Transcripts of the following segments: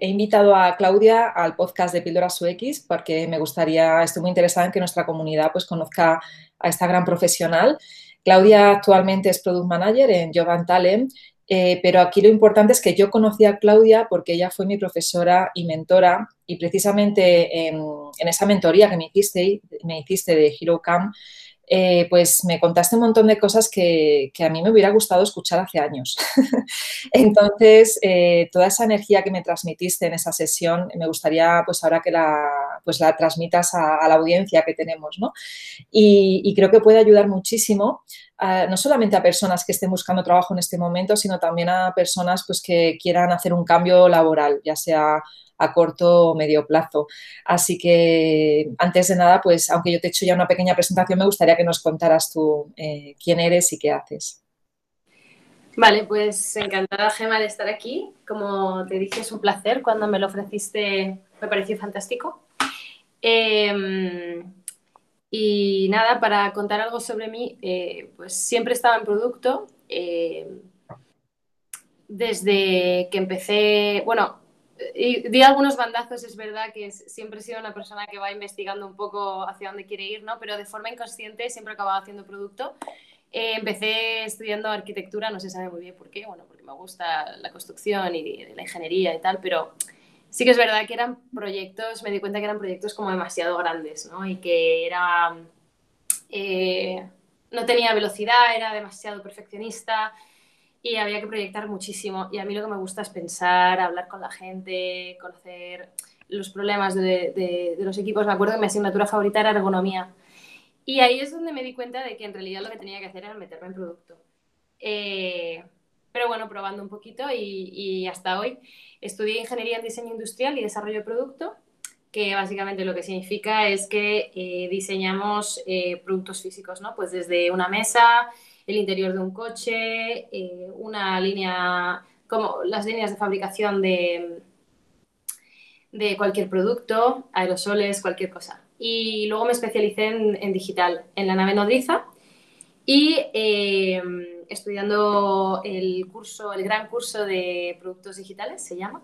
He invitado a Claudia al podcast de Píldoras UX porque me gustaría, estoy muy interesada en que nuestra comunidad pues, conozca a esta gran profesional. Claudia actualmente es Product Manager en Jovan Talent, eh, pero aquí lo importante es que yo conocí a Claudia porque ella fue mi profesora y mentora y precisamente en, esa mentoría que me hiciste, me hiciste de Hero Camp, eh, pues me contaste un montón de cosas que, a mí me hubiera gustado escuchar hace años. Entonces, eh, toda esa energía que me transmitiste en esa sesión, me gustaría pues ahora que la, pues la transmitas a, la audiencia que tenemos, ¿no? Y, creo que puede ayudar muchísimo, no solamente a personas que estén buscando trabajo en este momento, sino también a personas pues, que quieran hacer un cambio laboral, ya sea a corto o medio plazo. Así que, antes de nada, pues aunque yo te he hecho ya una pequeña presentación, me gustaría que nos contaras tú eh, quién eres y qué haces. Vale, pues encantada, Gema, de estar aquí. Como te dije, es un placer. Cuando me lo ofreciste, me pareció fantástico. Em, y nada, para contar algo sobre mí, eh, pues siempre estaba en producto. Eh, desde que empecé, bueno, y di algunos bandazos, es verdad que siempre he sido una persona que va investigando un poco hacia dónde quiere ir, ¿no? Pero de forma inconsciente siempre he acabado haciendo producto. Eh, empecé estudiando arquitectura, no se sabe muy bien por qué, bueno, porque me gusta la construcción y la ingeniería y tal, pero sí que es verdad que eran proyectos, me di cuenta que eran proyectos como demasiado grandes, ¿no? Y que era... Eh, no tenía velocidad, era demasiado perfeccionista, y había que proyectar muchísimo. Y a mí lo que me gusta es pensar, hablar con la gente, conocer los problemas de, de, los equipos. Me acuerdo que mi asignatura favorita era ergonomía. Y ahí es donde me di cuenta de que en realidad lo que tenía que hacer era meterme en producto. Eh, pero bueno, probando un poquito y, hasta hoy estudié ingeniería en diseño industrial y desarrollo de producto, que básicamente lo que significa es que eh, diseñamos eh, productos físicos, ¿no? Pues desde una mesa, el interior de un coche, eh, una línea, como las líneas de fabricación de, de cualquier producto, aerosoles, cualquier cosa. Y luego me especialicé en, digital, en la nave nodriza y estudiando el curso, el gran curso de productos digitales, se llama.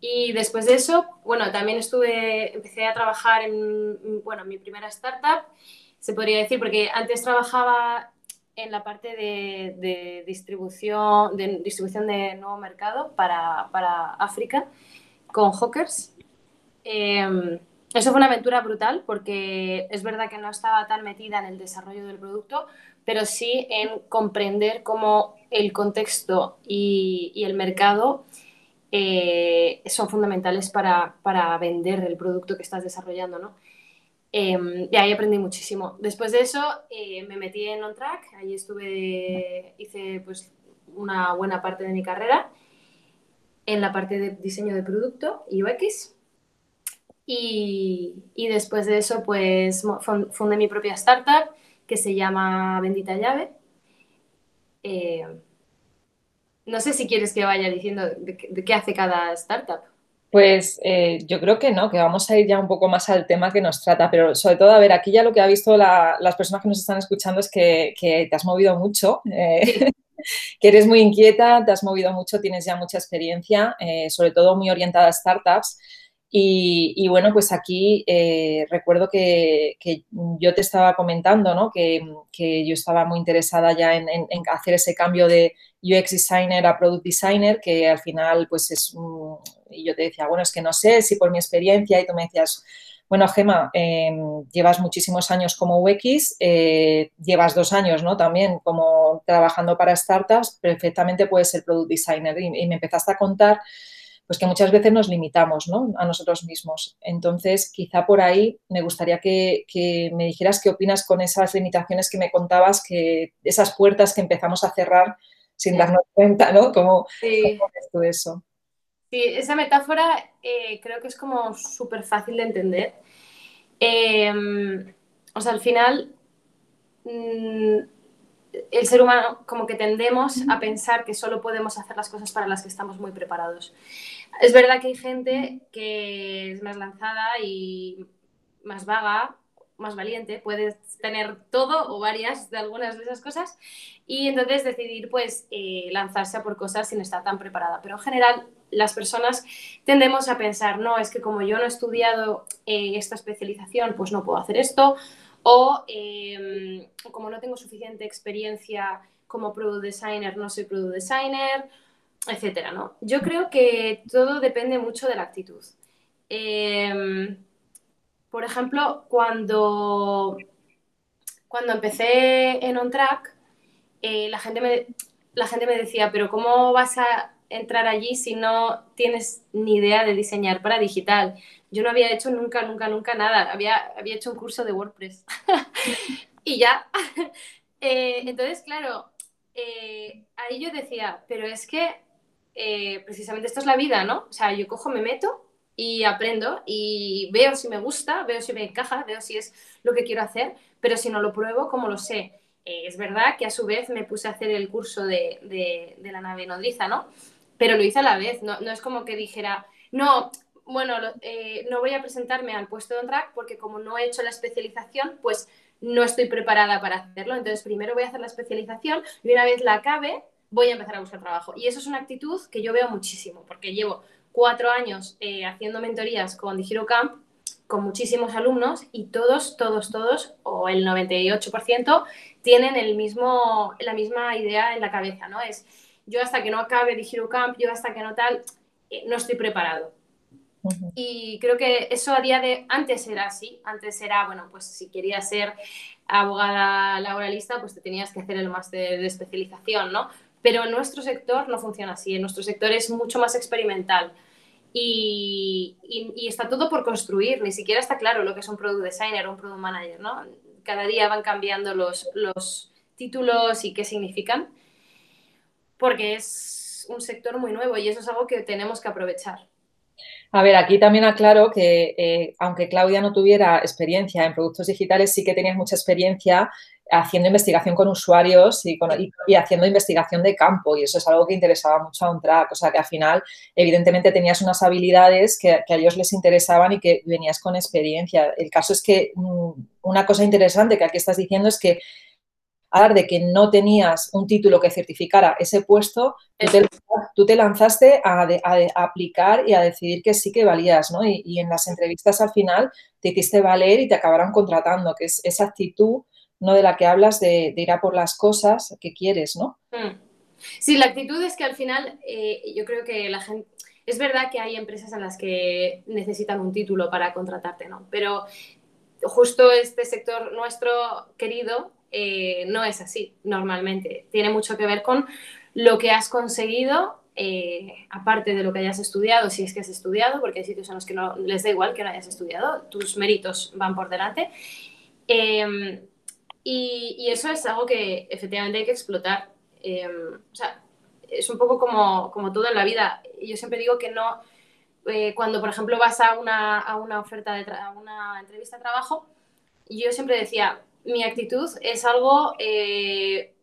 Y después de eso, bueno, también estuve, empecé a trabajar en, bueno, mi primera startup, se podría decir, porque antes trabajaba en la parte de, distribución, de distribución de nuevo mercado para, para África con Hawkers. Em, eso fue una aventura brutal porque es verdad que no estaba tan metida en el desarrollo del producto, pero sí en comprender cómo el contexto y, y el mercado eh, son fundamentales para, para, vender el producto que estás desarrollando, ¿no? Eh, y ahí aprendí muchísimo. Después de eso eh, me metí en OnTrack, ahí estuve, hice pues una buena parte de mi carrera en la parte de diseño de producto y UX. Y, y después de eso pues fundé mi propia startup que se llama Bendita Llave. Eh, no sé si quieres que vaya diciendo de qué hace cada startup. Pues eh, yo creo que no, que vamos a ir ya un poco más al tema que nos trata, pero sobre todo, a ver, aquí ya lo que ha visto las personas que nos están escuchando es que, te has movido mucho, eh, que eres muy inquieta, te has movido mucho, tienes ya mucha experiencia, eh, sobre todo muy orientada a startups. Y, bueno, pues aquí recuerdo que, yo te estaba comentando, ¿no? Que, yo estaba muy interesada ya en, hacer ese cambio de UX designer a product designer, que al final pues es y yo te decía, bueno, es que no sé si por mi experiencia, y tú me decías, bueno, Gema, em, llevas muchísimos años como UX, eh, llevas dos años, ¿no? También como trabajando para startups, perfectamente puedes ser product designer. Y, me empezaste a contar, pues que muchas veces nos limitamos, ¿no? A nosotros mismos. Entonces, quizá por ahí me gustaría que, me dijeras qué opinas con esas limitaciones que me contabas, que esas puertas que empezamos a cerrar sin darnos cuenta, ¿no? ¿Cómo, sí. ¿cómo ves tú eso? Sí, esa metáfora eh, creo que es como súper fácil de entender. Em, o sea, al final, mm, el ser humano como que tendemos a pensar que solo podemos hacer las cosas para las que estamos muy preparados. Es verdad que hay gente que es más lanzada y más vaga, más valiente, puede tener todo o varias de algunas de esas cosas y entonces decidir pues eh, lanzarse a por cosas sin estar tan preparada. Pero en general las personas tendemos a pensar, no, es que como yo no he estudiado eh, esta especialización, pues no puedo hacer esto, o em, como no tengo suficiente experiencia como product designer, no soy product designer, etcétera, ¿no? Yo creo que todo depende mucho de la actitud. Em, por ejemplo, cuando, cuando empecé en OnTrack, eh, la, gente me, la gente me decía, pero ¿cómo vas a entrar allí si no tienes ni idea de diseñar para digital? Yo no había hecho nunca, nunca, nunca nada. Había, había hecho un curso de WordPress. y ya. Eh, entonces, claro, eh, ahí yo decía, pero es que eh, precisamente esto es la vida, ¿no? O sea, yo cojo, me meto y aprendo y veo si me gusta, veo si me encaja, veo si es lo que quiero hacer, pero si no lo pruebo, ¿cómo lo sé? es verdad que a su vez me puse a hacer el curso de, de, la nave nodriza, ¿no? Pero lo hice a la vez, no, no es como que dijera, no, bueno, eh, no voy a presentarme al puesto de on-track porque como no he hecho la especialización, pues no estoy preparada para hacerlo. Entonces, primero voy a hacer la especialización y una vez la acabe, voy a empezar a buscar trabajo. Y eso es una actitud que yo veo muchísimo, porque llevo cuatro años eh, haciendo mentorías con Digiro Camp, con muchísimos alumnos y todos, todos, todos, o el 98%, tienen el mismo, la misma idea en la cabeza, ¿no? Es yo hasta que no acabe Digiro Camp, yo hasta que no tal, eh, no estoy preparado. Y creo que eso a día de antes era así, antes era, bueno, pues si querías ser abogada laboralista, pues te tenías que hacer el máster de especialización, ¿no? Pero en nuestro sector no funciona así, en nuestro sector es mucho más experimental. Y, está todo por construir, ni siquiera está claro lo que es un product designer o un product manager. Cada día van cambiando los, los títulos y qué significan, porque es un sector muy nuevo y eso es algo que tenemos que aprovechar. A ver, aquí también aclaro que eh, aunque Claudia no tuviera experiencia en productos digitales, sí que tenías mucha experiencia haciendo investigación con usuarios y, haciendo investigación de campo y eso es algo que interesaba mucho a OnTrack, o sea que al final evidentemente tenías unas habilidades que, que, a ellos les interesaban y que venías con experiencia. El caso es que mm, una cosa interesante que aquí estás diciendo es que de que no tenías un título que certificara ese puesto, tú te, lanzaste a, aplicar y a decidir que sí que valías, ¿no? Y, en las entrevistas al final te hiciste valer y te acabaron contratando, que es esa actitud, ¿no? De la que hablas de, ir a por las cosas que quieres, ¿no? Mm. Sí, la actitud es que al final eh, yo creo que la gente... Es verdad que hay empresas en las que necesitan un título para contratarte, ¿no? Pero justo este sector nuestro querido eh, no es así normalmente. Tiene mucho que ver con lo que has conseguido, eh, aparte de lo que hayas estudiado, si es que has estudiado, porque hay sitios en los que no les da igual que no hayas estudiado, tus méritos van por delante. Em, y, eso es algo que efectivamente hay que explotar. Em, o sea, es un poco como, como todo en la vida. Yo siempre digo que no, eh, cuando por ejemplo vas a una, a una oferta de a una entrevista de trabajo, yo siempre decía, mi actitud es algo eh,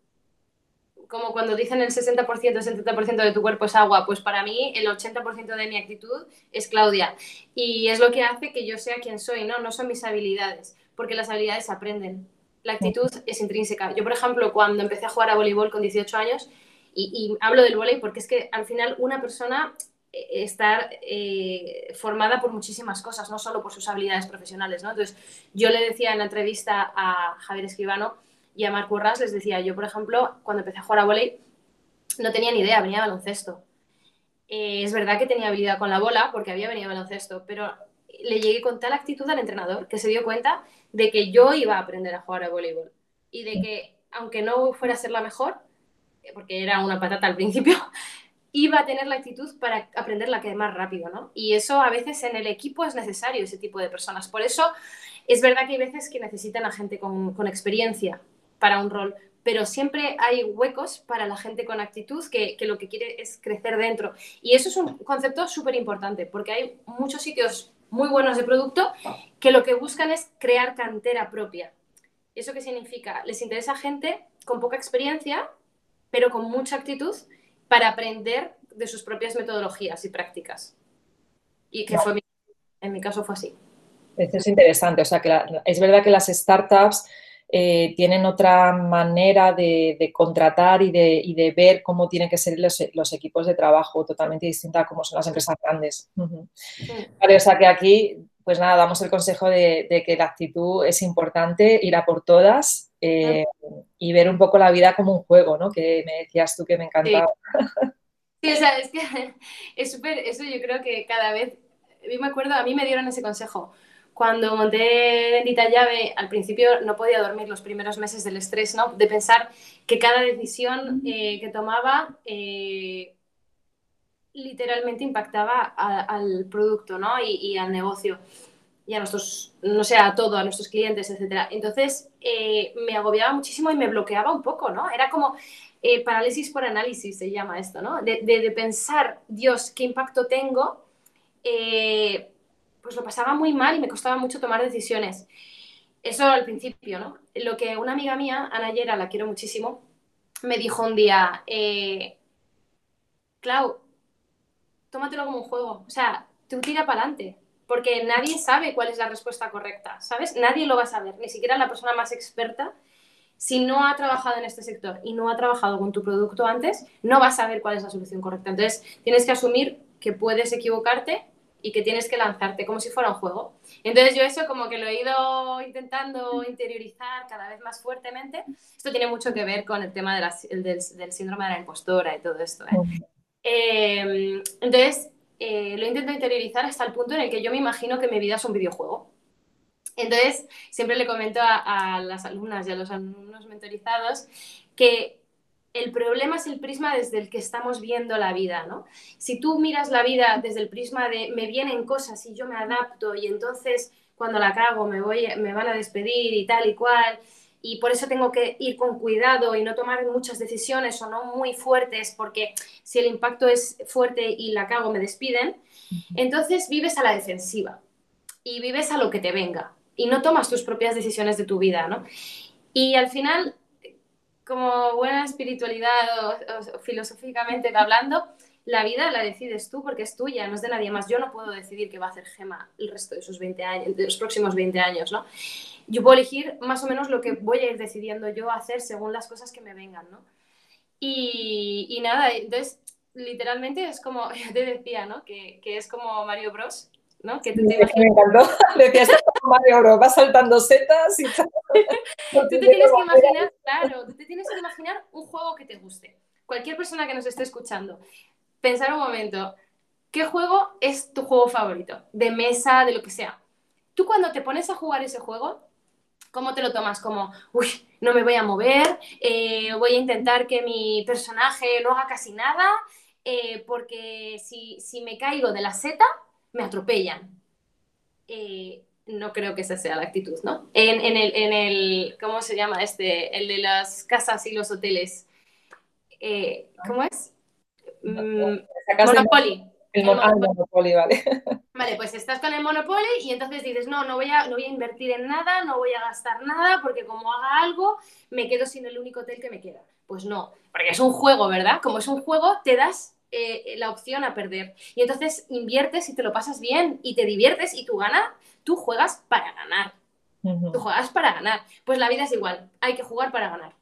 como cuando dicen el 60%, el 70% de tu cuerpo es agua, pues para mí el 80% de mi actitud es Claudia. Y es lo que hace que yo sea quien soy, ¿no? No son mis habilidades, porque las habilidades aprenden. La actitud es intrínseca. Yo, por ejemplo, cuando empecé a jugar a voleibol con 18 años, y, hablo del voleibol porque es que al final una persona estar eh, formada por muchísimas cosas, no solo por sus habilidades profesionales. ¿no? Entonces, yo le decía en la entrevista a Javier Escribano y a Marco Urras, les decía, yo, por ejemplo, cuando empecé a jugar a volei, no tenía ni idea, venía a baloncesto. Eh, es verdad que tenía habilidad con la bola, porque había venido baloncesto, pero le llegué con tal actitud al entrenador que se dio cuenta de que yo iba a aprender a jugar a voleibol y de que, aunque no fuera a ser la mejor, porque era una patata al principio, iba a tener la actitud para aprender la que más rápido, ¿no? Y eso a veces en el equipo es necesario, ese tipo de personas. Por eso es verdad que hay veces que necesitan a gente con, experiencia para un rol, pero siempre hay huecos para la gente con actitud que, lo que quiere es crecer dentro. Y eso es un concepto súper importante, porque hay muchos sitios muy buenos de producto que lo que buscan es crear cantera propia. ¿Eso qué significa? Les interesa gente con poca experiencia, pero con mucha actitud para aprender de sus propias metodologías y prácticas. Y que fue en mi caso fue así. Eso es interesante, o sea que es verdad que las startups eh, tienen otra manera de, contratar y de, ver cómo tienen que ser los, equipos de trabajo, totalmente distinta a cómo son las empresas grandes. o sea que aquí, pues nada, damos el consejo de, que la actitud es importante, ir a por todas eh, y ver un poco la vida como un juego, ¿no? Que me decías tú que me encantaba. Sí, o sea, es que es súper, eso yo creo que cada vez, yo me acuerdo, a mí me dieron ese consejo cuando monté Bendita Llave, al principio no podía dormir los primeros meses del estrés, ¿no? De pensar que cada decisión eh, que tomaba eh, literalmente impactaba al producto, ¿no? Y, al negocio y a nuestros, no sé, a todo, a nuestros clientes, etc. Entonces, eh, me agobiaba muchísimo y me bloqueaba un poco, ¿no? Era como parálisis por análisis, se llama esto, ¿no? De, de pensar, Dios, ¿qué impacto tengo? Pues lo pasaba muy mal y me costaba mucho tomar decisiones. Eso al principio, ¿no? Lo que una amiga mía, Ana Yera, la quiero muchísimo, me dijo un día, eh, Clau, tómatelo como un juego. O sea, tú tira para adelante, porque nadie sabe cuál es la respuesta correcta, ¿sabes? Nadie lo va a saber, ni siquiera la persona más experta. Si no ha trabajado en este sector y no ha trabajado con tu producto antes, no va a saber cuál es la solución correcta. Entonces, tienes que asumir que puedes equivocarte y que tienes que lanzarte como si fuera un juego. Entonces yo eso como que lo he ido intentando interiorizar cada vez más fuertemente. Esto tiene mucho que ver con el tema del, del, síndrome de la impostora y todo esto. ¿eh? Em, entonces eh, lo intento interiorizar hasta el punto en el que yo me imagino que mi vida es un videojuego. Entonces siempre le comento a, a las alumnas y a los alumnos mentorizados que el problema es el prisma desde el que estamos viendo la vida, ¿no? Si tú miras la vida desde el prisma de me vienen cosas y yo me adapto y entonces cuando la cago me, voy, me van a despedir y tal y cual, y por eso tengo que ir con cuidado y no tomar muchas decisiones o no muy fuertes, porque si el impacto es fuerte y la cago me despiden, entonces vives a la defensiva y vives a lo que te venga y no tomas tus propias decisiones de tu vida, ¿no? Y al final como buena espiritualidad o, filosóficamente hablando, la vida la decides tú porque es tuya, no es de nadie más. Yo no puedo decidir qué va a hacer Gema el resto de sus 20 años, de los próximos 20 años, ¿no? Yo puedo elegir más o menos lo que voy a ir decidiendo yo hacer según las cosas que me vengan, ¿no? Y, y nada, entonces, literalmente es como, ya te decía, ¿no? Que, que es como Mario Bros. ¿no? Que te imaginas... Me encantó. Decías, Mario Bros, va saltando setas y tal. Tú te tienes que imaginar, claro, tú te tienes que imaginar un juego que te guste. Cualquier persona que nos esté escuchando, pensar un momento, ¿qué juego es tu juego favorito? De mesa, de lo que sea. Tú cuando te pones a jugar ese juego, ¿cómo te lo tomas? Como, uy, no me voy a mover, eh, voy a intentar que mi personaje no haga casi nada, eh, porque si, si me caigo de la seta, me atropellan. Eh, no creo que esa sea la actitud, ¿no? En, el, en, el, ¿cómo se llama este? El de las casas y los hoteles. Eh, ¿Cómo es? Mm, Monopoly. El, Monopoly, vale. Vale, pues estás con el Monopoly y entonces dices, no, no voy, a, no voy a invertir en nada, no voy a gastar nada, porque como haga algo, me quedo sin el único hotel que me queda. Pues no, porque es un juego, ¿verdad? Como es un juego, te das eh, la opción a perder. Y entonces inviertes y te lo pasas bien y te diviertes y tú ganas, tú juegas para ganar. Tú juegas para ganar. Pues la vida es igual, hay que jugar para ganar.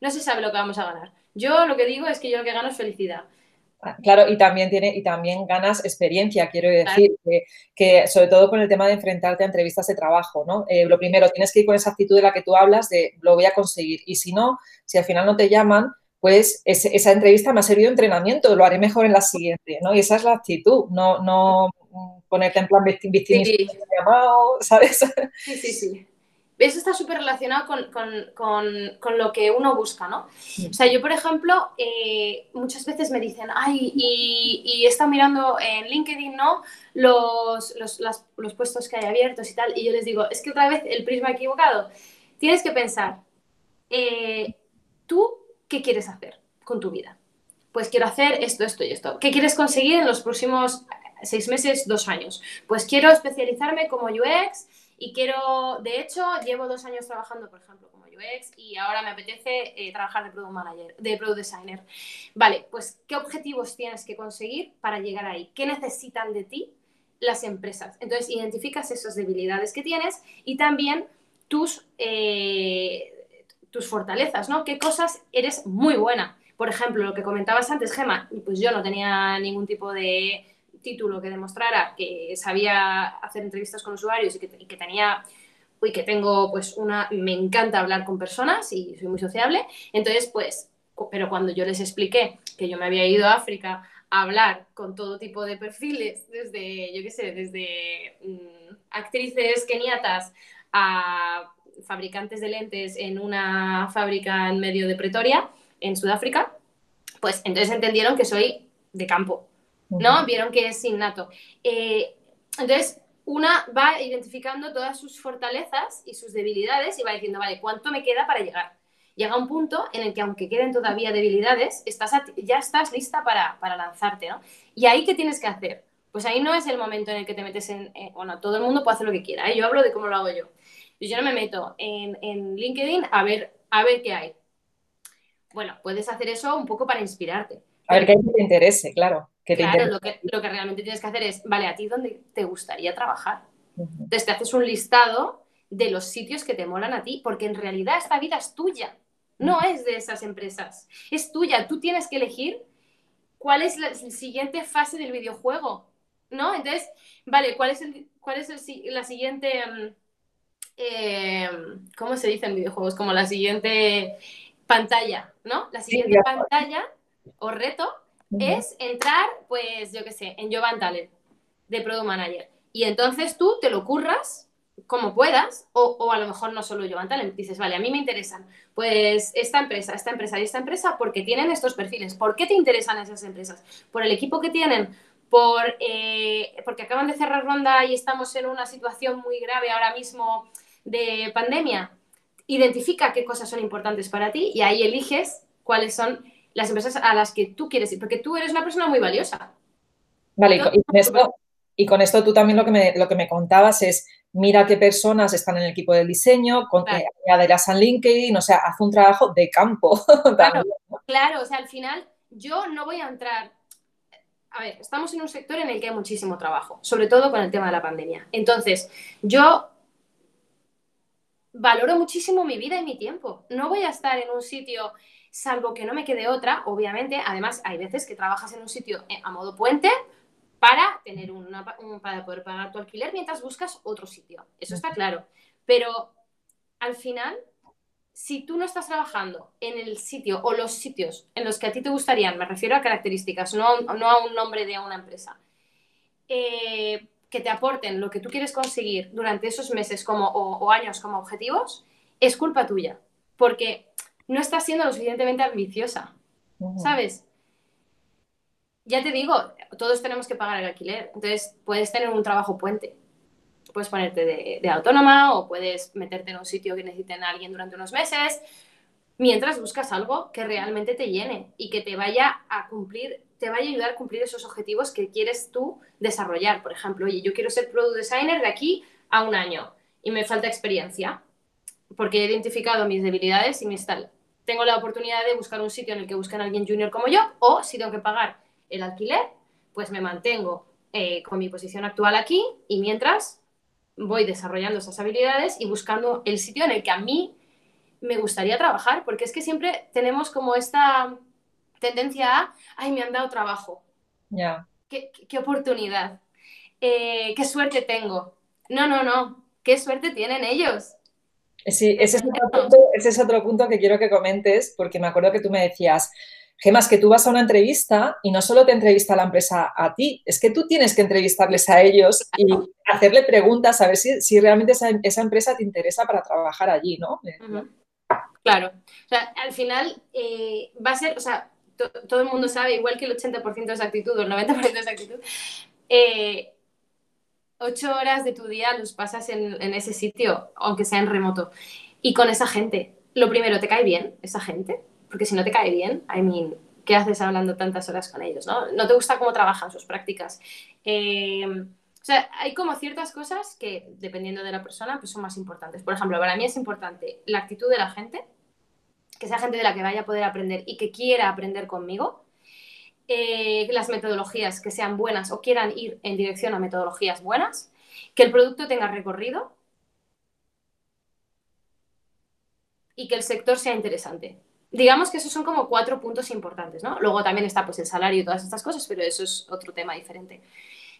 No se sabe lo que vamos a ganar. Yo lo que digo es que yo lo que gano es felicidad. Ah, claro, y también tiene, y también ganas experiencia, quiero decir, que, sobre todo con el tema de enfrentarte a entrevistas de trabajo, ¿no? Eh, lo primero, tienes que ir con esa actitud de la que tú hablas de lo voy a conseguir. Y si no, si al final no te llaman, pues esa entrevista me ha servido de entrenamiento, lo haré mejor en la siguiente, ¿no? Y esa es la actitud, no, no ponerte en plan victimista, sí. llamado, ¿sabes? Sí, sí, sí. Eso está súper relacionado con, con, con, con, lo que uno busca, ¿no? O sea, yo, por ejemplo, eh, muchas veces me dicen, ay, y, y he estado mirando en LinkedIn, ¿no? Los, los, los puestos que hay abiertos y tal, y yo les digo, es que otra vez el prisma equivocado. Tienes que pensar, eh, ¿tú qué quieres hacer con tu vida? Pues quiero hacer esto, esto y esto. ¿Qué quieres conseguir en los próximos seis meses, dos años? Pues quiero especializarme como UX y quiero, de hecho, llevo dos años trabajando, por ejemplo, como UX y ahora me apetece eh, trabajar de Product Manager, de Product Designer. Vale, pues, ¿qué objetivos tienes que conseguir para llegar ahí? ¿Qué necesitan de ti las empresas? Entonces, identificas esas debilidades que tienes y también tus, eh, tus fortalezas, ¿no? ¿Qué cosas eres muy buena? Por ejemplo, lo que comentabas antes, Gema, pues yo no tenía ningún tipo de título que demostrara que sabía hacer entrevistas con usuarios y que, tenía y que tengo pues una, me encanta hablar con personas y soy muy sociable, entonces pues, pero cuando yo les expliqué que yo me había ido a África a hablar con todo tipo de perfiles, desde, yo qué sé, desde mm, actrices keniatas a fabricantes de lentes en una fábrica en medio de Pretoria, en Sudáfrica, pues entonces entendieron que soy de campo, ¿no? Vieron que es innato. Eh, entonces, una va identificando todas sus fortalezas y sus debilidades y va diciendo, vale, ¿cuánto me queda para llegar? Llega un punto en el que aunque queden todavía debilidades, estás ya estás lista para, lanzarte, ¿no? ¿Y ahí qué tienes que hacer? Pues ahí no es el momento en el que te metes en... bueno, todo el mundo puede hacer lo que quiera, ¿eh? yo hablo de cómo lo hago yo. Yo no me meto en, en LinkedIn a ver, a ver qué hay. Bueno, puedes hacer eso un poco para inspirarte. A ver qué te interese, claro. claro, lo que, lo que, realmente tienes que hacer es, vale, ¿a ti dónde te gustaría trabajar? Entonces te haces un listado de los sitios que te molan a ti, porque en realidad esta vida es tuya, no es de esas empresas, es tuya. Tú tienes que elegir cuál es la siguiente fase del videojuego, ¿no? Entonces, vale, ¿cuál es, el, cuál es el, la siguiente... Mm, eh, ¿Cómo se dice en videojuegos? Como la siguiente pantalla, ¿no? La siguiente pantalla o reto es entrar, pues, yo qué sé, en Jovan Talent de Product Manager. Y entonces tú te lo curras como puedas, o, a lo mejor no solo Jovan Talent, dices, vale, a mí me interesan, pues, esta empresa, esta empresa y esta empresa, porque tienen estos perfiles. ¿Por qué te interesan esas empresas? ¿Por el equipo que tienen? Por, eh, porque acaban de cerrar ronda y estamos en una situación muy grave ahora mismo de pandemia. Identifica qué cosas son importantes para ti y ahí eliges cuáles son las empresas a las que tú quieres ir, porque tú eres una persona muy valiosa. Vale, y con, esto, tú también lo que, me, lo que me contabas es, mira qué personas están en el equipo del diseño, con, claro. añadirás a LinkedIn, o sea, haz un trabajo de campo. Claro, claro, o sea, al final yo no voy a entrar a ver, estamos en un sector en el que hay muchísimo trabajo, sobre todo con el tema de la pandemia. Entonces, yo valoro muchísimo mi vida y mi tiempo. No voy a estar en un sitio salvo que no me quede otra, obviamente, además hay veces que trabajas en un sitio eh, a modo puente para tener una, para poder pagar tu alquiler mientras buscas otro sitio. Eso está claro. Pero al final, si tú no estás trabajando en el sitio o los sitios en los que a ti te gustarían, me refiero a características, no, a un nombre de una empresa, eh, que te aporten lo que tú quieres conseguir durante esos meses como, o años como objetivos, es culpa tuya. Porque no estás siendo lo suficientemente ambiciosa, ¿sabes? Ya te digo, todos tenemos que pagar el alquiler, entonces puedes tener un trabajo puente. Puedes ponerte de, autónoma o puedes meterte en un sitio que necesiten a alguien durante unos meses, mientras buscas algo que realmente te llene y que te vaya a cumplir, te vaya a ayudar a cumplir esos objetivos que quieres tú desarrollar. Por ejemplo, oye, yo quiero ser product designer de aquí a un año y me falta experiencia porque he identificado mis debilidades y mis tal tengo la oportunidad de buscar un sitio en el que busquen a alguien junior como yo, o si tengo que pagar el alquiler, pues me mantengo eh, con mi posición actual aquí y mientras voy desarrollando esas habilidades y buscando el sitio en el que a mí me gustaría trabajar, porque es que siempre tenemos como esta tendencia a, ay, me han dado trabajo. Ya. ¿Qué, oportunidad. Eh, qué suerte tengo. No, no, no. ¿Qué suerte tienen ellos? Sí, ese es, otro punto, que quiero que comentes, porque me acuerdo que tú me decías, Gemas, que tú vas a una entrevista y no solo te entrevista la empresa a ti, es que tú tienes que entrevistarles a ellos y hacerle preguntas a ver si, realmente esa, empresa te interesa para trabajar allí, ¿no? Claro. O sea, al final eh, va a ser, o sea, todo el mundo sabe, igual que el 80% es actitud o el 90% es actitud, eh, ocho horas de tu día los pasas en, ese sitio, aunque sea en remoto, y con esa gente. Lo primero, ¿te cae bien esa gente? porque si no te cae bien, I mean, ¿qué haces hablando tantas horas con ellos? ¿no? no te gusta cómo trabajan sus prácticas. Eh, o sea, hay como ciertas cosas que, dependiendo de la persona, pues son más importantes. Por ejemplo, para mí es importante la actitud de la gente, que sea gente de la que vaya a poder aprender y que quiera aprender conmigo. Eh, las metodologías que sean buenas o quieran ir en dirección a metodologías buenas, que el producto tenga recorrido y que el sector sea interesante. Digamos que esos son como cuatro puntos importantes, ¿no? Luego también está pues el salario y todas estas cosas, pero eso es otro tema diferente.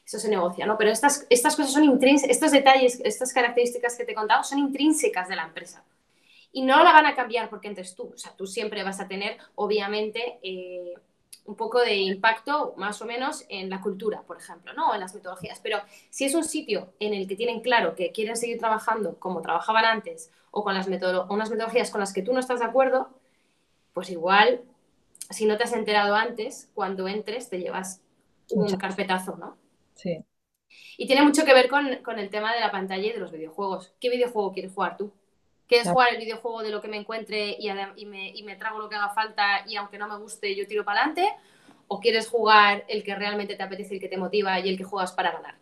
Eso se negocia, ¿no? Pero estas, estas cosas son intrínsecas, estos detalles, estas características que te he contado son intrínsecas de la empresa. Y no la van a cambiar porque entres tú. O sea, tú siempre vas a tener, obviamente, eh, un poco de impacto más o menos en la cultura, por ejemplo, ¿no? en las metodologías. Pero si es un sitio en el que tienen claro que quieren seguir trabajando como trabajaban antes o con las unas metodologías con las que tú no estás de acuerdo, pues igual, si no te has enterado antes, cuando entres te llevas un carpetazo, ¿no? Sí. Y tiene mucho que ver con, con el tema de la pantalla y de los videojuegos. ¿Qué videojuego quieres jugar tú? ¿Quieres jugar el videojuego de lo que me encuentre y, me, trago lo que haga falta y aunque no me guste yo tiro para adelante? ¿O quieres jugar el que realmente te apetece, el que te motiva y el que juegas para ganar?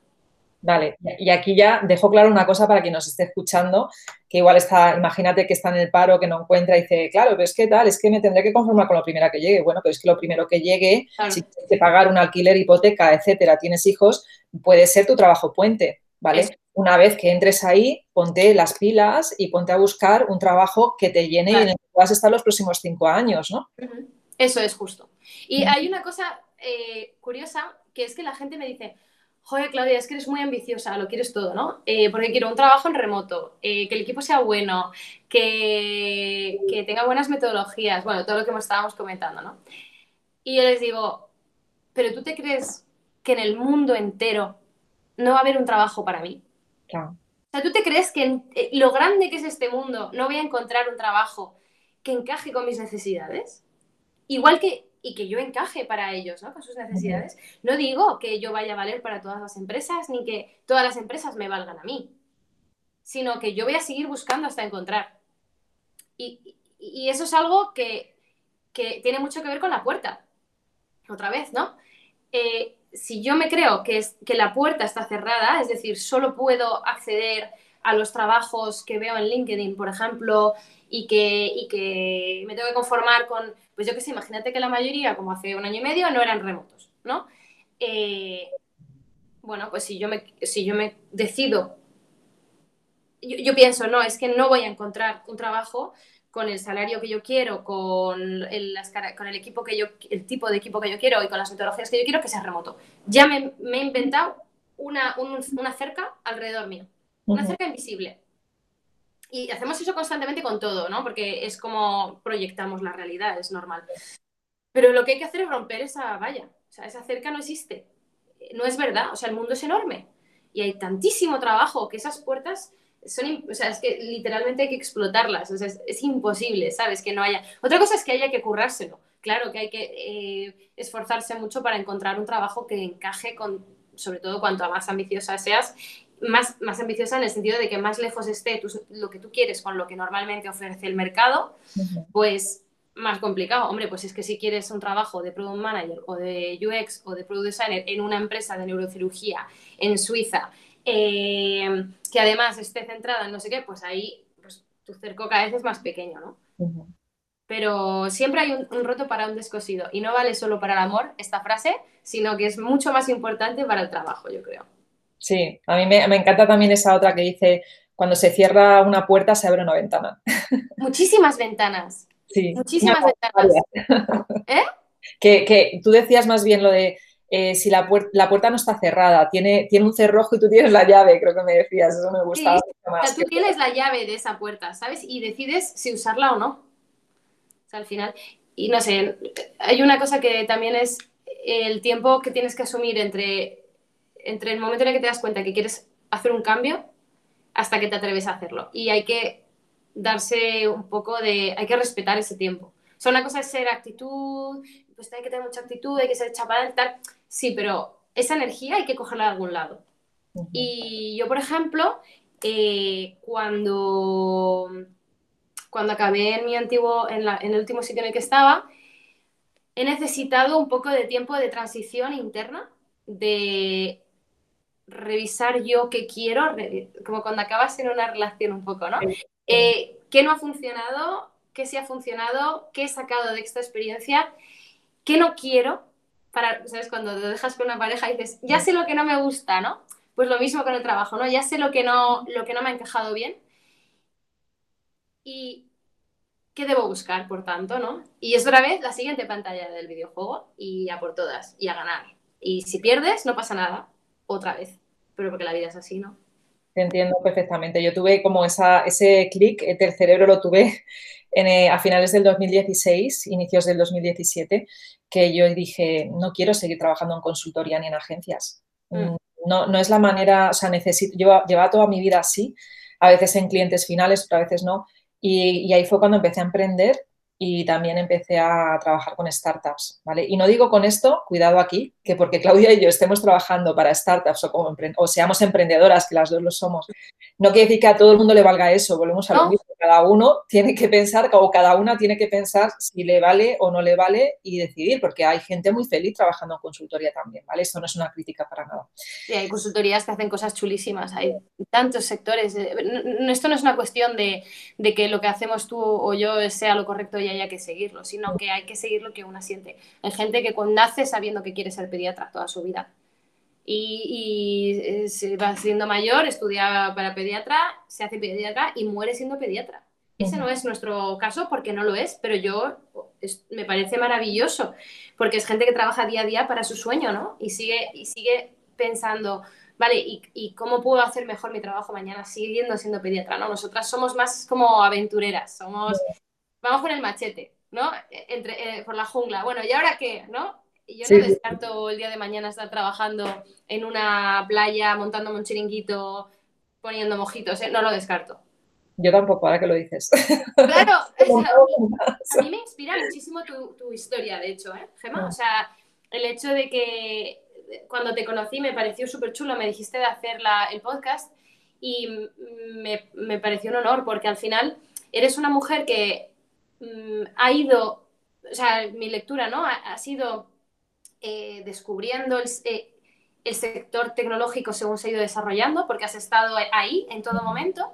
Vale, y aquí ya dejo claro una cosa para quien nos esté escuchando, que igual está, imagínate que está en el paro, que no encuentra y dice, claro, pero es que tal, es que me tendré que conformar con lo primero que llegue. Bueno, pero es que lo primero que llegue, si tienes que pagar un alquiler, hipoteca, etcétera, tienes hijos, puede ser tu trabajo puente, ¿vale? Una vez que entres ahí, ponte las pilas y ponte a buscar un trabajo que te llene y en el que puedas estar los próximos cinco años, ¿no? Eso es justo. Y hay una cosa eh, curiosa que es que la gente me dice, joder, Claudia, es que eres muy ambiciosa, lo quieres todo, ¿no? Eh, porque quiero un trabajo en remoto, eh, que el equipo sea bueno, que, que, tenga buenas metodologías, bueno, todo lo que estábamos comentando, ¿no? Y yo les digo, pero tú te crees que en el mundo entero no va a haber un trabajo para mí? O sea, ¿tú te crees que eh, lo grande que es este mundo no voy a encontrar un trabajo que encaje con mis necesidades? Igual que, y que yo encaje para ellos, ¿no? Con sus necesidades. No digo que yo vaya a valer para todas las empresas, ni que todas las empresas me valgan a mí, sino que yo voy a seguir buscando hasta encontrar. Y, eso es algo que, que, tiene mucho que ver con la puerta. Otra vez, ¿no? Eh, si yo me creo que, es, que la puerta está cerrada, es decir, solo puedo acceder a los trabajos que veo en LinkedIn, por ejemplo, y que, que me tengo que conformar con, pues yo qué sé, imagínate que la mayoría, como hace un año y medio, no eran remotos, ¿no? Eh, bueno, pues si yo me, si yo me decido, yo, pienso, no, es que no voy a encontrar un trabajo con el salario que yo quiero, con el, con el equipo que yo, el tipo de equipo que yo quiero y con las metodologías que yo quiero, que sea remoto. Ya me, he inventado una, una, cerca alrededor mío, una cerca invisible. Y hacemos eso constantemente con todo, ¿no? Porque es como proyectamos la realidad, es normal. Pero lo que hay que hacer es romper esa valla. O sea, esa cerca no existe. No es verdad. O sea, el mundo es enorme. Y hay tantísimo trabajo que esas puertas son, o sea, es que literalmente hay que explotarlas, o sea, es, imposible, ¿sabes? Que no haya... Otra cosa es que haya que currárselo, claro que hay que eh, esforzarse mucho para encontrar un trabajo que encaje con, sobre todo cuanto más ambiciosa seas, más, más ambiciosa en el sentido de que más lejos esté lo que tú quieres con lo que normalmente ofrece el mercado, pues más complicado. Hombre, pues es que si quieres un trabajo de Product Manager o de UX o de Product Designer en una empresa de neurocirugía en Suiza, eh, que además esté centrada en no sé qué, pues ahí pues, tu cerco cada vez es más pequeño, ¿no? Pero siempre hay un, roto para un descosido y no vale solo para el amor esta frase, sino que es mucho más importante para el trabajo, yo creo. Sí, a mí me, encanta también esa otra que dice, cuando se cierra una puerta se abre una ventana. Muchísimas ventanas. Sí. Muchísimas ventanas. ¿Eh? Que, que, tú decías más bien lo de eh, si la, la, puerta no está cerrada, tiene, tiene un cerrojo y tú tienes la llave, creo que me decías, eso me gustaba más. O sea, tú tienes la llave de esa puerta, ¿sabes? Y decides si usarla o no. O sea, al final, y no sé, hay una cosa que también es el tiempo que tienes que asumir entre, entre el momento en el que te das cuenta que quieres hacer un cambio hasta que te atreves a hacerlo. Y hay que darse un poco de, hay que respetar ese tiempo. O sea, una cosa es ser actitud, pues hay que tener mucha actitud, hay que ser chapada y tal. Sí, pero esa energía hay que cogerla de algún lado. Y yo, por ejemplo, eh, cuando, cuando acabé en mi antiguo, en, en el último sitio en el que estaba, he necesitado un poco de tiempo de transición interna, de revisar yo qué quiero, como cuando acabas en una relación un poco, ¿no? Eh, ¿Qué no ha funcionado? ¿Qué sí ha funcionado? ¿Qué he sacado de esta experiencia? ¿Qué no quiero? Para, ¿sabes? Cuando te dejas con una pareja y dices, ya sé lo que no me gusta, ¿no? Pues lo mismo con el trabajo, ¿no? Ya sé lo que no, lo que no me ha encajado bien. Y qué debo buscar, por tanto, ¿no? Y es otra vez la siguiente pantalla del videojuego y a por todas y a ganar. Y si pierdes, no pasa nada, otra vez. Pero porque la vida es así, ¿no? Te entiendo perfectamente. Yo tuve como esa, ese clic del cerebro, lo tuve eh, a finales del 2016, inicios del 2017, que yo dije, no quiero seguir trabajando en consultoría ni en agencias. Mm. No, no es la manera, o sea, necesito, lleva, lleva toda mi vida así, a veces en clientes finales, a veces no. Y, y ahí fue cuando empecé a emprender y también empecé a trabajar con startups, ¿vale? Y no digo con esto, cuidado aquí, que porque Claudia y yo estemos trabajando para startups o, como o seamos emprendedoras, que las dos lo somos, no quiere decir que a todo el mundo le valga eso, volvemos a lo mismo, cada uno tiene que pensar, o cada una tiene que pensar si le vale o no le vale y decidir, porque hay gente muy feliz trabajando en consultoría también, ¿vale? Esto no es una crítica para nada. Sí, hay consultorías que hacen cosas chulísimas, hay tantos sectores, esto no es una cuestión de, de que lo que hacemos tú o yo sea lo correcto y haya que seguirlo, sino que hay que seguir lo que una siente. Hay gente que nace sabiendo que quiere ser pediatra toda su vida y, eh, se va siendo mayor, estudia para pediatra, se hace pediatra y muere siendo pediatra. Ese no es nuestro caso porque no lo es, pero yo me parece maravilloso porque es gente que trabaja día a día para su sueño, ¿no? Y sigue, y sigue pensando, vale, ¿y, ¿y, cómo puedo hacer mejor mi trabajo mañana siguiendo siendo pediatra, ¿no? Nosotras somos más como aventureras, somos vamos con el machete, ¿no? Entre, eh, por la jungla. Bueno, ¿y ahora qué? ¿No? Y yo no descarto el día de mañana estar trabajando en una playa, montándome un chiringuito, poniendo mojitos, ¿eh? no lo descarto. Yo tampoco, ahora que lo dices. Claro, a mí me inspira muchísimo tu, historia, de hecho, ¿eh, Gemma? O sea, el hecho de que cuando te conocí me pareció súper chulo, me dijiste de hacer el podcast y me, me pareció un honor porque al final eres una mujer que Mm, ha ido, o sea, mi lectura, ¿no? Ha, sido eh, descubriendo eh, el, sector tecnológico según se ha ido desarrollando, porque has estado ahí en todo momento.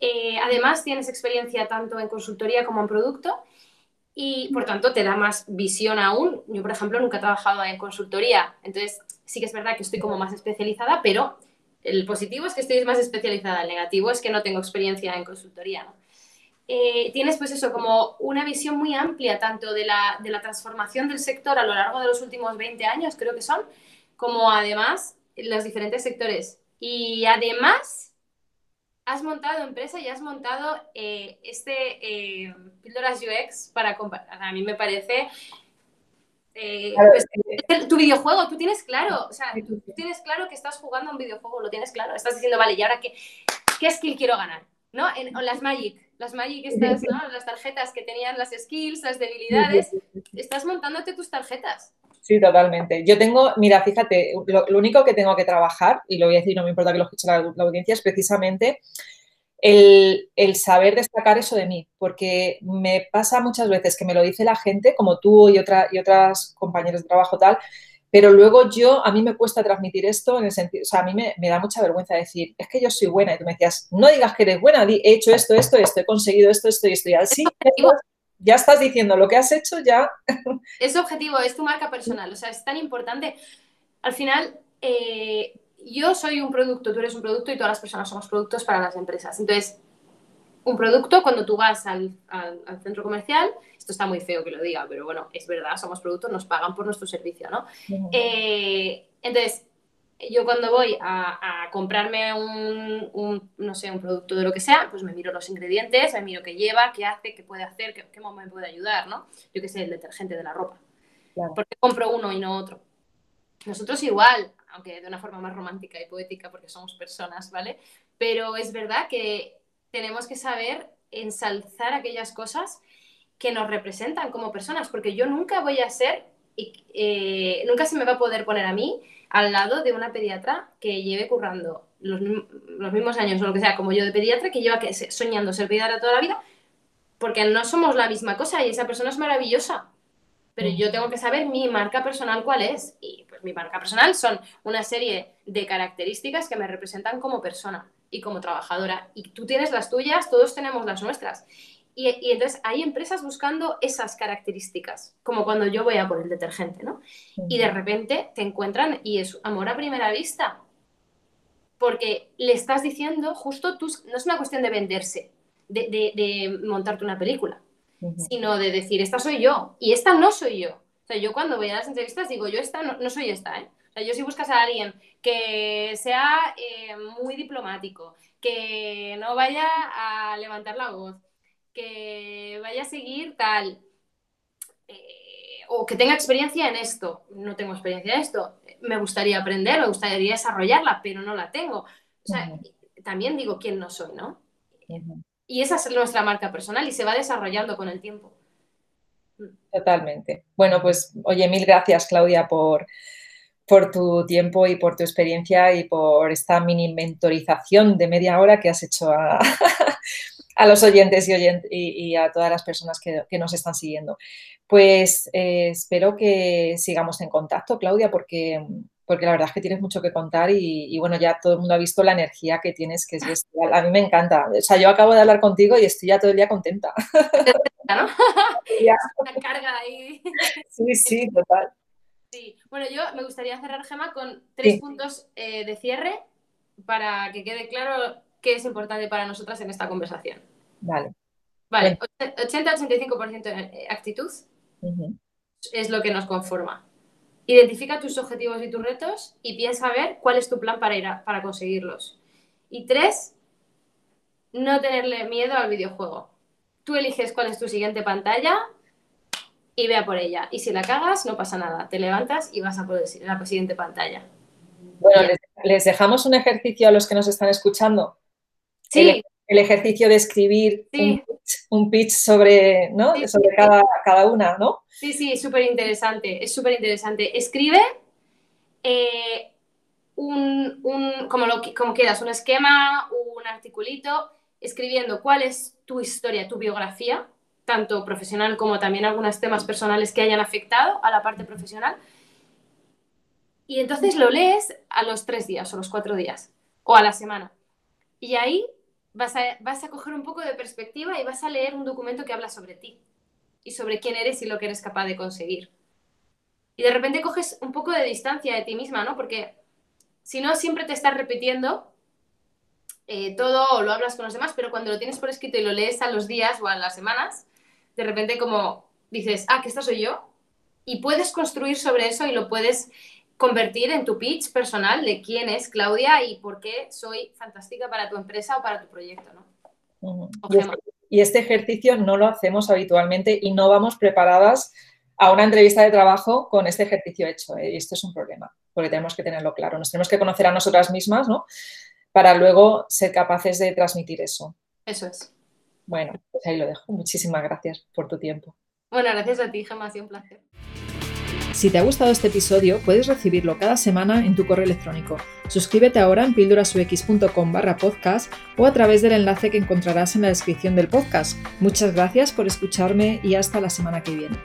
Eh, además, tienes experiencia tanto en consultoría como en producto y, por tanto, te da más visión aún. Yo, por ejemplo, nunca he trabajado en consultoría, entonces sí que es verdad que estoy como más especializada, pero el positivo es que estoy más especializada, el negativo es que no tengo experiencia en consultoría. ¿no? Eh, tienes pues eso, como una visión muy amplia tanto de la, de la, transformación del sector a lo largo de los últimos 20 años, creo que son, como además los diferentes sectores. Y además has montado empresa y has montado eh, este eh, Píldoras UX para A mí me parece... Pues, tu videojuego, tú tienes claro, o sea, tú tienes claro que estás jugando un videojuego, lo tienes claro, estás diciendo, vale, ¿y ahora qué, qué skill quiero ganar? ¿No? En, las Magic, las Magic estas, ¿no? Las tarjetas que tenían las skills, las debilidades. Estás montándote tus tarjetas. Sí, totalmente. Yo tengo, mira, fíjate, lo, único que tengo que trabajar, y lo voy a decir, no me importa que lo escuche la, audiencia, es precisamente el, saber destacar eso de mí, porque me pasa muchas veces que me lo dice la gente, como tú y, otra, y otras compañeros de trabajo tal, pero luego yo, a mí me cuesta transmitir esto en el sentido, o sea, a mí me, da mucha vergüenza decir, es que yo soy buena. Y tú me decías, no digas que eres buena, he hecho esto, esto, esto, he conseguido esto, esto y esto. Y así ya estás diciendo lo que has hecho, ya. Es objetivo, es tu marca personal. O sea, es tan importante. Al final, eh, yo soy un producto, tú eres un producto y todas las personas somos productos para las empresas. Entonces, un producto, cuando tú vas al, centro comercial, esto está muy feo que lo diga, pero bueno, es verdad, somos productos, nos pagan por nuestro servicio, ¿no? Eh, entonces, yo cuando voy a, comprarme un, no sé, un producto de lo que sea, pues me miro los ingredientes, me miro qué lleva, qué hace, qué puede hacer, qué, qué me puede ayudar, ¿no? Yo qué sé, el detergente de la ropa. Porque compro uno y no otro? Nosotros igual, aunque de una forma más romántica y poética porque somos personas, ¿vale? Pero es verdad que tenemos que saber ensalzar aquellas cosas que nos representan como personas, porque yo nunca voy a ser, eh, nunca se me va a poder poner a mí al lado de una pediatra que lleve currando los, mismos años o lo que sea, como yo de pediatra, que lleva que, soñando ser pediatra toda la vida, porque no somos la misma cosa y esa persona es maravillosa. Pero yo tengo que saber mi marca personal cuál es. Y pues mi marca personal son una serie de características que me representan como persona y como trabajadora. Y tú tienes las tuyas, todos tenemos las nuestras. Y, entonces hay empresas buscando esas características, como cuando yo voy a por el detergente, ¿no? Y de repente te encuentran y es amor a primera vista. Porque le estás diciendo, justo tú, no es una cuestión de venderse, de, montarte una película, sino de decir, esta soy yo y esta no soy yo. O sea, yo cuando voy a las entrevistas digo, yo esta no, soy esta, ¿eh? O sea, yo si buscas a alguien que sea eh, muy diplomático, que no vaya a levantar la voz, que vaya a seguir tal, eh, o que tenga experiencia en esto. No tengo experiencia en esto. Me gustaría aprender, me gustaría desarrollarla, pero no la tengo. O sea, también digo quién no soy, ¿no? Y esa es nuestra marca personal y se va desarrollando con el tiempo. Totalmente. Bueno, pues oye, mil gracias Claudia por, por tu tiempo y por tu experiencia y por esta mini mentorización de media hora que has hecho a, a los oyentes y, a todas las personas que, nos están siguiendo. Pues eh, espero que sigamos en contacto, Claudia, porque, porque la verdad es que tienes mucho que contar y, bueno, ya todo el mundo ha visto la energía que tienes, que es bestial. A mí me encanta. O sea, yo acabo de hablar contigo y estoy ya todo el día contenta. ¿no? Una carga ahí. Sí, sí, total. Sí, bueno, yo me gustaría cerrar, Gema, con tres puntos eh, de cierre para que quede claro qué es importante para nosotras en esta conversación. Vale. Vale, 80-85% de actitud es lo que nos conforma. Identifica tus objetivos y tus retos y piensa a ver cuál es tu plan para, ir para conseguirlos. Y tres, no tenerle miedo al videojuego. Tú eliges cuál es tu siguiente pantalla y vea por ella. Y si la cagas, no pasa nada. Te levantas y vas a por la siguiente pantalla. Bueno, les dejamos un ejercicio a los que nos están escuchando Sí. El, ejercicio de escribir un, pitch, sobre, ¿no? sobre cada, cada, una, ¿no? Sí, sí, es súper interesante, es súper interesante. Escribe eh, un, como, lo, como quieras, un esquema, un articulito, escribiendo cuál es tu historia, tu biografía, tanto profesional como también algunos temas personales que hayan afectado a la parte profesional. Y entonces lo lees a los tres días o los cuatro días o a la semana. Y ahí vas a, coger un poco de perspectiva y vas a leer un documento que habla sobre ti y sobre quién eres y lo que eres capaz de conseguir. Y de repente coges un poco de distancia de ti misma, ¿no? Porque si no, siempre te estás repitiendo eh, todo o lo hablas con los demás, pero cuando lo tienes por escrito y lo lees a los días o a las semanas, de repente como dices, ah, que esta soy yo. Y puedes construir sobre eso y lo puedes convertir en tu pitch personal de quién es Claudia y por qué soy fantástica para tu empresa o para tu proyecto, ¿no? Y, este, ejercicio no lo hacemos habitualmente y no vamos preparadas a una entrevista de trabajo con este ejercicio hecho. ¿eh? Y esto es un problema, porque tenemos que tenerlo claro. Nos tenemos que conocer a nosotras mismas, ¿no? Para luego ser capaces de transmitir eso. Eso es. Bueno, pues ahí lo dejo. Muchísimas gracias por tu tiempo. Bueno, gracias a ti, Gemma, ha sido un placer. Si te ha gustado este episodio, puedes recibirlo cada semana en tu correo electrónico. Suscríbete ahora en píldorasux.com barra podcast o a través del enlace que encontrarás en la descripción del podcast. Muchas gracias por escucharme y hasta la semana que viene.